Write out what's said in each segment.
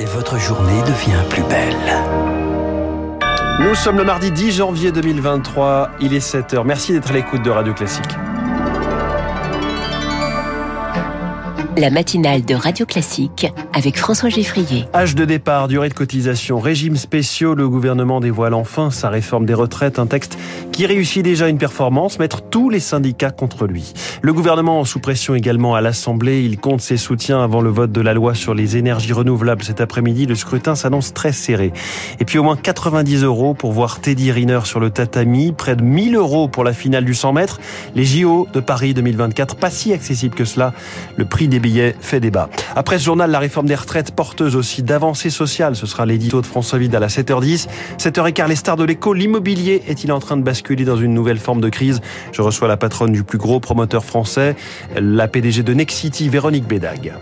et votre journée devient plus belle. Nous sommes le mardi 10 janvier 2023, il est 7h. Merci d'être à l'écoute de Radio Classique. La matinale de Radio Classique avec François Geffrier. Âge de départ, durée de cotisation, régime spéciaux, le gouvernement dévoile enfin sa réforme des retraites, un texte qui réussit déjà une performance, mettre tous les syndicats contre lui. Le gouvernement sous pression également à l'Assemblée, il compte ses soutiens avant le vote de la loi sur les énergies renouvelables cet après-midi. Le scrutin s'annonce très serré. Et puis au moins 90 euros pour voir Teddy Riner sur le tatami, près de 1000 euros pour la finale du 100 mètres. Les JO de Paris 2024, pas si accessible que cela. Le prix des billets fait débat. Après ce journal, la réforme des retraites porteuse aussi d'avancées sociales. Ce sera l'édito de François Vide à la 7h10. 7h15, les stars de l'écho. L'immobilier est-il en train de basculer dans une nouvelle forme de crise? Je reçois la patronne du plus gros promoteur français, la PDG de Nexity, Véronique Bédag.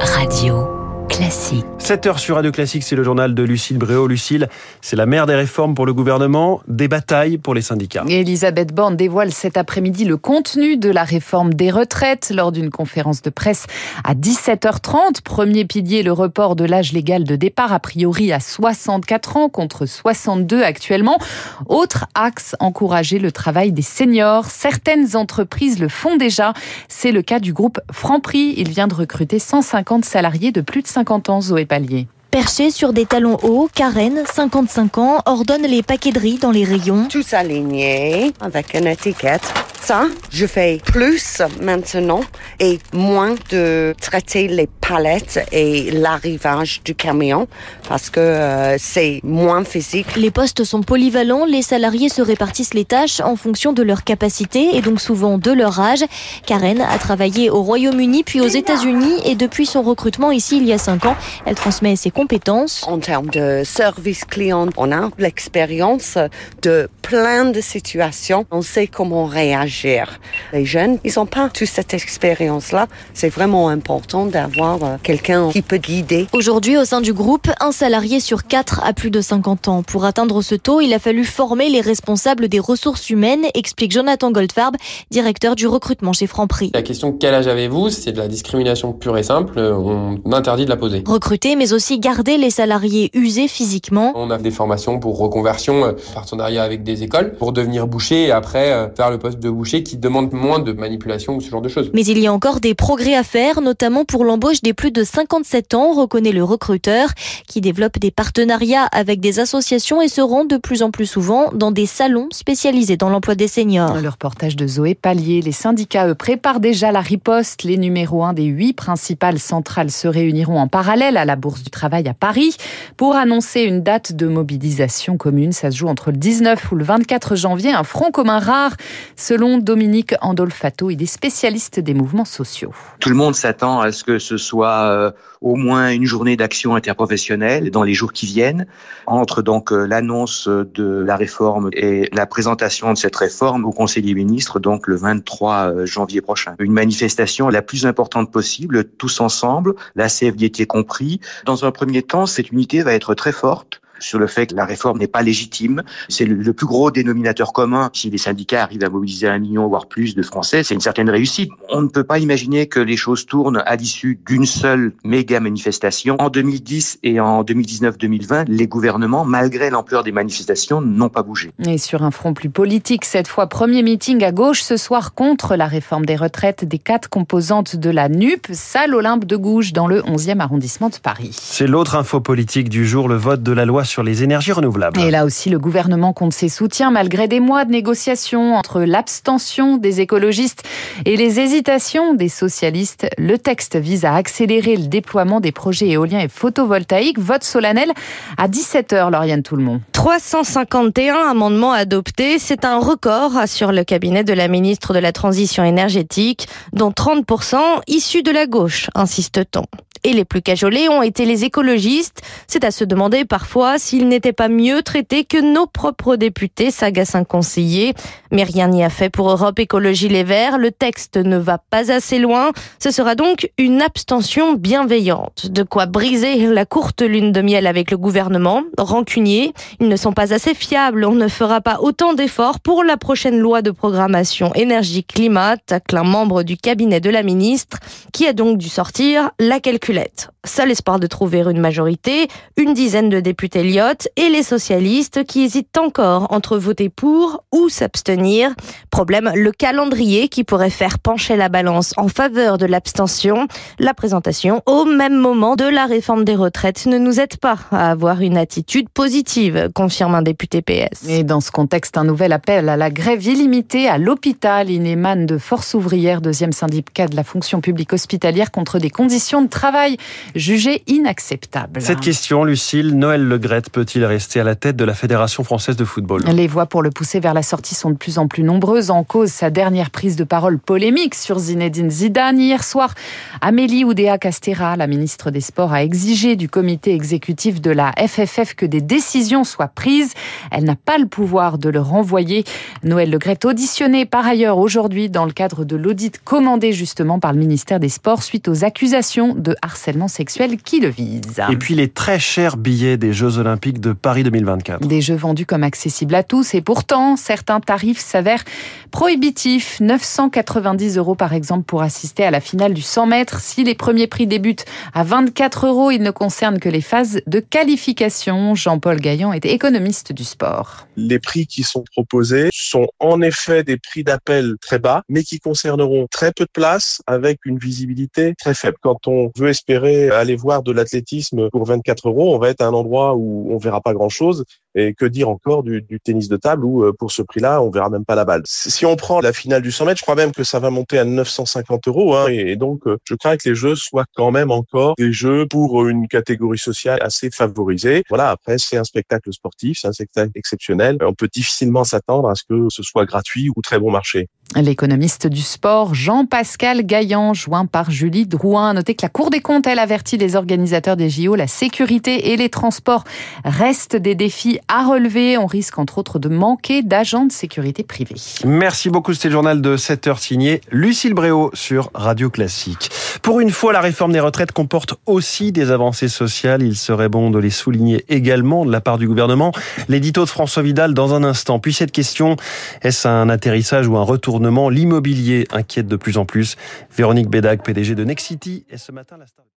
Radio. Classique. 7 heures sur Radio Classique, c'est le journal de Lucille Bréau. Lucille, c'est la mère des réformes pour le gouvernement, des batailles pour les syndicats. Elisabeth Borne dévoile cet après-midi le contenu de la réforme des retraites lors d'une conférence de presse à 17h30. Premier pilier, le report de l'âge légal de départ, a priori à 64 ans contre 62 actuellement. Autre axe, encourager le travail des seniors. Certaines entreprises le font déjà. C'est le cas du groupe Franprix. Il vient de recruter 150 salariés de plus de 50 ans, Zoé Pallier. Perché sur des talons hauts, Karen, 55 ans, ordonne les paquets de riz dans les rayons. Tous alignés avec une étiquette. Ça, je fais plus maintenant et moins de traiter les palettes et l'arrivage du camion parce que euh, c'est moins physique. Les postes sont polyvalents, les salariés se répartissent les tâches en fonction de leur capacité et donc souvent de leur âge. Karen a travaillé au Royaume-Uni puis aux États-Unis et depuis son recrutement ici il y a 5 ans, elle transmet ses compétences. En termes de service client, on a l'expérience de plein de situations. On sait comment réagir. Les jeunes, ils n'ont pas toute cette expérience-là. C'est vraiment important d'avoir euh, quelqu'un qui peut guider. Aujourd'hui, au sein du groupe, un salarié sur quatre a plus de 50 ans. Pour atteindre ce taux, il a fallu former les responsables des ressources humaines, explique Jonathan Goldfarb, directeur du recrutement chez Franprix. La question quel âge avez-vous? C'est de la discrimination pure et simple. On interdit de la poser. Recruter, mais aussi garder les salariés usés physiquement. On a des formations pour reconversion, euh, partenariat avec des écoles, pour devenir boucher et après euh, faire le poste de boucher qui demande moins de manipulation ou ce genre de choses. Mais il y a encore des progrès à faire, notamment pour l'embauche des plus de 57 ans, reconnaît le recruteur, qui développe des partenariats avec des associations et se rend de plus en plus souvent dans des salons spécialisés dans l'emploi des seniors. Le reportage de Zoé Pallier. Les syndicats, eux, préparent déjà la riposte. Les numéros 1 des huit principales centrales se réuniront en parallèle à la Bourse du Travail à Paris pour annoncer une date de mobilisation commune. Ça se joue entre le 19 ou le 24 janvier. Un front commun rare, selon Dominique Andolfato. Il est spécialiste des mouvements sociaux. Tout le monde s'attend à ce que ce soit euh, au moins une journée d'action interprofessionnelle dans les jours qui viennent. Entre donc euh, l'annonce de la réforme et la présentation de cette réforme au Conseil des ministres, donc le 23 euh, janvier prochain. Une manifestation la plus importante possible, tous ensemble, la CFDT compris. Dans un premier temps, cette unité va être très forte sur le fait que la réforme n'est pas légitime. C'est le plus gros dénominateur commun. Si les syndicats arrivent à mobiliser un million, voire plus de Français, c'est une certaine réussite. On ne peut pas imaginer que les choses tournent à l'issue d'une seule méga manifestation. En 2010 et en 2019-2020, les gouvernements, malgré l'ampleur des manifestations, n'ont pas bougé. Et sur un front plus politique, cette fois, premier meeting à gauche ce soir contre la réforme des retraites des quatre composantes de la NUP, salle Olympe de Gouges dans le 11e arrondissement de Paris. C'est l'autre info politique du jour, le vote de la loi sur les énergies renouvelables. Et là aussi, le gouvernement compte ses soutiens malgré des mois de négociations entre l'abstention des écologistes et les hésitations des socialistes. Le texte vise à accélérer le déploiement des projets éoliens et photovoltaïques. Vote solennel à 17h, Lauriane Tout-le-Monde. 351 amendements adoptés, c'est un record, assure le cabinet de la ministre de la Transition énergétique, dont 30% issus de la gauche, insiste-t-on. Et les plus cajolés ont été les écologistes. C'est à se demander parfois s'ils n'étaient pas mieux traités que nos propres députés, s'agace un conseiller. Mais rien n'y a fait pour Europe Écologie Les Verts. Le texte ne va pas assez loin. Ce sera donc une abstention bienveillante. De quoi briser la courte lune de miel avec le gouvernement. Rancunier, ils ne sont pas assez fiables. On ne fera pas autant d'efforts pour la prochaine loi de programmation énergie-climat, tacle un membre du cabinet de la ministre, qui a donc dû sortir la calculation seul espoir de trouver une majorité, une dizaine de députés lyotes et les socialistes qui hésitent encore entre voter pour ou s'abstenir. Problème, le calendrier qui pourrait faire pencher la balance en faveur de l'abstention. La présentation au même moment de la réforme des retraites ne nous aide pas à avoir une attitude positive, confirme un député PS. Et dans ce contexte, un nouvel appel à la grève illimitée à l'hôpital. Il émane de Force ouvrière, deuxième syndicat de la fonction publique hospitalière, contre des conditions de travail jugées inacceptables. Cette question, Lucille, Noël Legrette peut-il rester à la tête de la Fédération française de football? Les voix pour le pousser vers la sortie sont de plus en plus nombreuses. En cause, sa dernière prise de parole polémique sur Zinedine Zidane. Hier soir, Amélie Oudéa Castera, la ministre des Sports, a exigé du comité exécutif de la FFF que des décisions soient prises. Elle n'a pas le pouvoir de le renvoyer. Noël Legrette auditionné par ailleurs aujourd'hui dans le cadre de l'audit commandé justement par le ministère des Sports suite aux accusations de harcèlement sexuel qui le visent. Et puis les très chers billets des Jeux Olympiques de Paris 2024. Des jeux vendus comme accessibles à tous et pourtant certains tarifs s'avèrent prohibitifs. 990 euros par exemple pour assister à la finale du 100 mètres. Si les premiers prix débutent à 24 euros, ils ne concernent que les phases de qualification. Jean-Paul Gaillan est économiste du sport. Les prix qui sont proposés sont en effet des prix d'appel très bas, mais qui concerneront très peu de places avec une visibilité très faible. Quand on veut espérer aller voir de l'athlétisme pour 24 euros, on va être à un endroit où on verra pas grand chose. Et que dire encore du, du tennis de table où euh, pour ce prix-là, on verra même pas la balle. Si on prend la finale du 100 mètres, je crois même que ça va monter à 950 euros. Hein, et, donc, euh, je crains que les jeux soient quand même encore des jeux pour une catégorie sociale assez favorisée. Voilà. Après, c'est un spectacle sportif, c'est un spectacle exceptionnel. On peut difficilement s'attendre à ce que ce soit gratuit ou très bon marché. L'économiste du sport Jean-Pascal Gaillan, joint par Julie Drouin. Notez que la Cour des comptes, elle avertit les organisateurs des JO. La sécurité et les transports restent des défis à relever. On risque entre autres de manquer d'agents de sécurité privés. Merci beaucoup. C'était le journal de 7 heures signé Lucille Bréau sur Radio Classique. Pour une fois, la réforme des retraites comporte aussi des avancées sociales. Il serait bon de les souligner également de la part du gouvernement. L'édito de François Vidal dans un instant. Puis cette question, est-ce un atterrissage ou un retour L'immobilier inquiète de plus en plus. Véronique Bédag, PDG de Nexity, et ce matin la star...